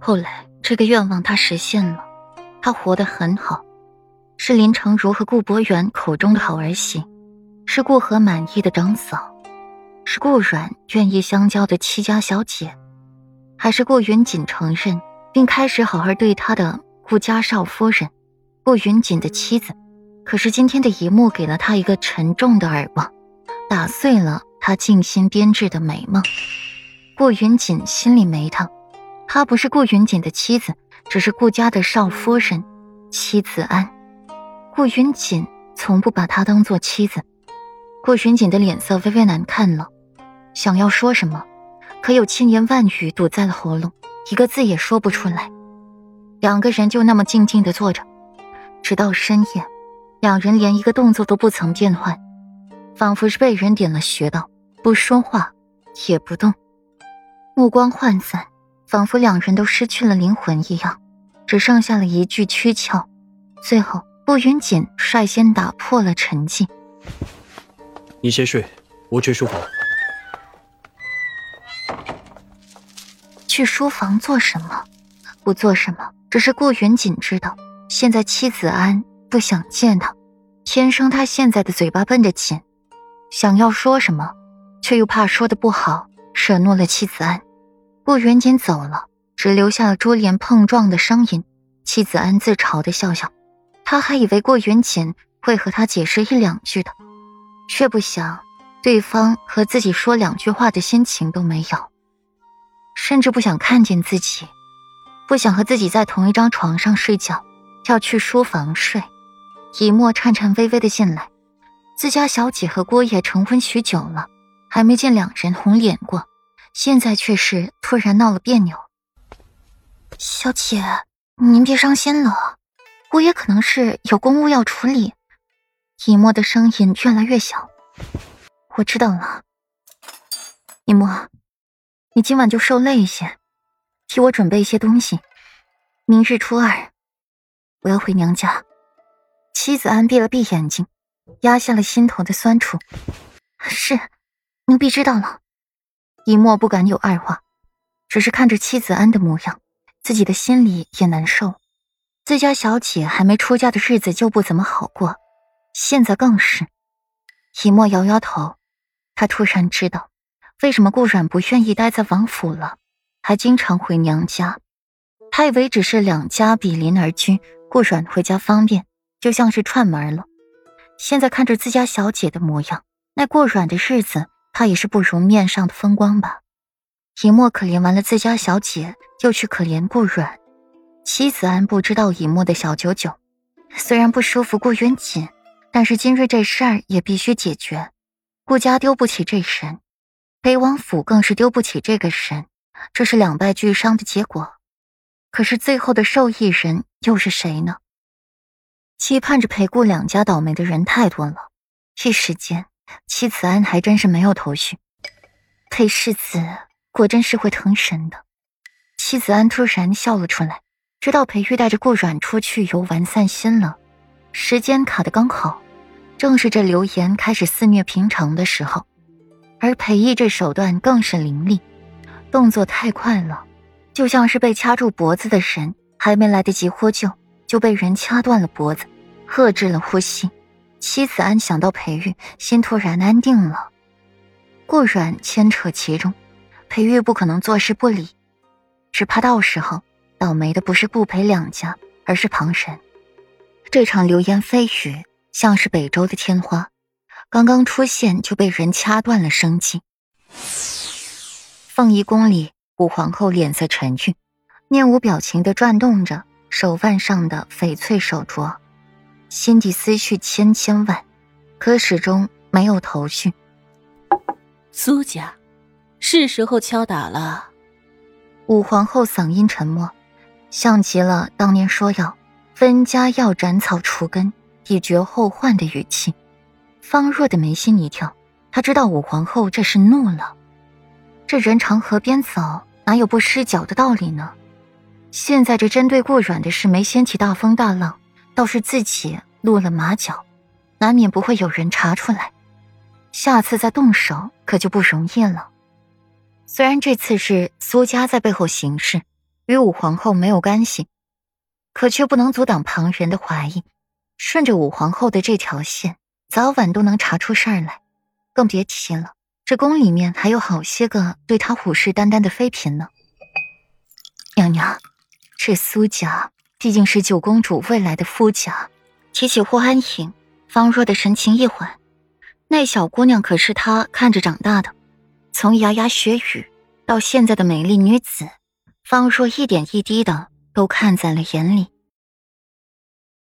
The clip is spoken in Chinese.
后来这个愿望他实现了，他活得很好，是林成儒和顾博远口中的好儿媳，是顾河满意的长嫂，是顾阮愿意相交的戚家小姐，还是顾云锦承认并开始好好对他的顾家少夫人，顾云锦的妻子。可是今天的一幕给了他一个沉重的耳光，打碎了他静心编织的美梦。顾云锦心里没他，她不是顾云锦的妻子，只是顾家的少夫人戚子安。顾云锦从不把她当做妻子。顾云锦的脸色微微难看了，想要说什么，可有千言万语堵在了喉咙，一个字也说不出来。两个人就那么静静的坐着，直到深夜。两人连一个动作都不曾变换，仿佛是被人点了穴道，不说话，也不动，目光涣散，仿佛两人都失去了灵魂一样，只剩下了一具躯壳。最后，顾云锦率先打破了沉寂：“你先睡，我去书房。”去书房做什么？不做什么，只是顾云锦知道，现在妻子安。不想见他，天生他现在的嘴巴笨得紧，想要说什么，却又怕说的不好，惹怒了妻子安。顾元锦走了，只留下了珠帘碰撞的声音。妻子安自嘲的笑笑，他还以为顾元锦会和他解释一两句的，却不想对方和自己说两句话的心情都没有，甚至不想看见自己，不想和自己在同一张床上睡觉，要去书房睡。以沫颤颤巍巍的进来，自家小姐和郭爷成婚许久了，还没见两人红脸过，现在却是突然闹了别扭。小姐，您别伤心了，我也可能是有公务要处理。以沫的声音越来越小。我知道了，以沫，你今晚就受累一些，替我准备一些东西。明日初二，我要回娘家。妻子安闭了闭眼睛，压下了心头的酸楚。是，奴婢知道了。以墨不敢有二话，只是看着妻子安的模样，自己的心里也难受。自家小姐还没出嫁的日子就不怎么好过，现在更是。以墨摇摇头，他突然知道，为什么顾阮不愿意待在王府了，还经常回娘家。他以为只是两家比邻而居，顾阮回家方便。就像是串门了。现在看着自家小姐的模样，那过软的日子，怕也是不如面上的风光吧。以墨可怜完了自家小姐，又去可怜顾软。妻子安不知道以墨的小九九，虽然不舒服顾渊锦，但是金瑞这事儿也必须解决。顾家丢不起这神，北王府更是丢不起这个神，这是两败俱伤的结果。可是最后的受益人又是谁呢？期盼着陪顾两家倒霉的人太多了，一时间，戚子安还真是没有头绪。裴世子果真是会疼神的。妻子安突然笑了出来，知道裴玉带着顾阮出去游玩散心了，时间卡的刚好，正是这流言开始肆虐平城的时候。而裴毅这手段更是凌厉，动作太快了，就像是被掐住脖子的人，还没来得及获救。就被人掐断了脖子，遏制了呼吸。妻子安想到裴玉，心突然安定了。顾阮牵扯其中，裴玉不可能坐视不理，只怕到时候倒霉的不是顾裴两家，而是旁人。这场流言蜚语像是北周的天花，刚刚出现就被人掐断了生机。凤仪宫里，武皇后脸色沉郁，面无表情的转动着。手腕上的翡翠手镯，心底思绪千千万，可始终没有头绪。苏家，是时候敲打了。武皇后嗓音沉默，像极了当年说要分家要斩草除根，以绝后患的语气。方若的眉心一跳，他知道武皇后这是怒了。这人常河边走，哪有不湿脚的道理呢？现在这针对顾软的事没掀起大风大浪，倒是自己露了马脚，难免不会有人查出来。下次再动手可就不容易了。虽然这次是苏家在背后行事，与武皇后没有干系，可却不能阻挡旁人的怀疑。顺着武皇后的这条线，早晚都能查出事儿来。更别提了，这宫里面还有好些个对她虎视眈眈的妃嫔呢。娘娘，这苏家毕竟是九公主未来的夫家。提起霍安影，方若的神情一缓。那小姑娘可是她看着长大的，从牙牙学语到现在的美丽女子，方若一点一滴的都看在了眼里。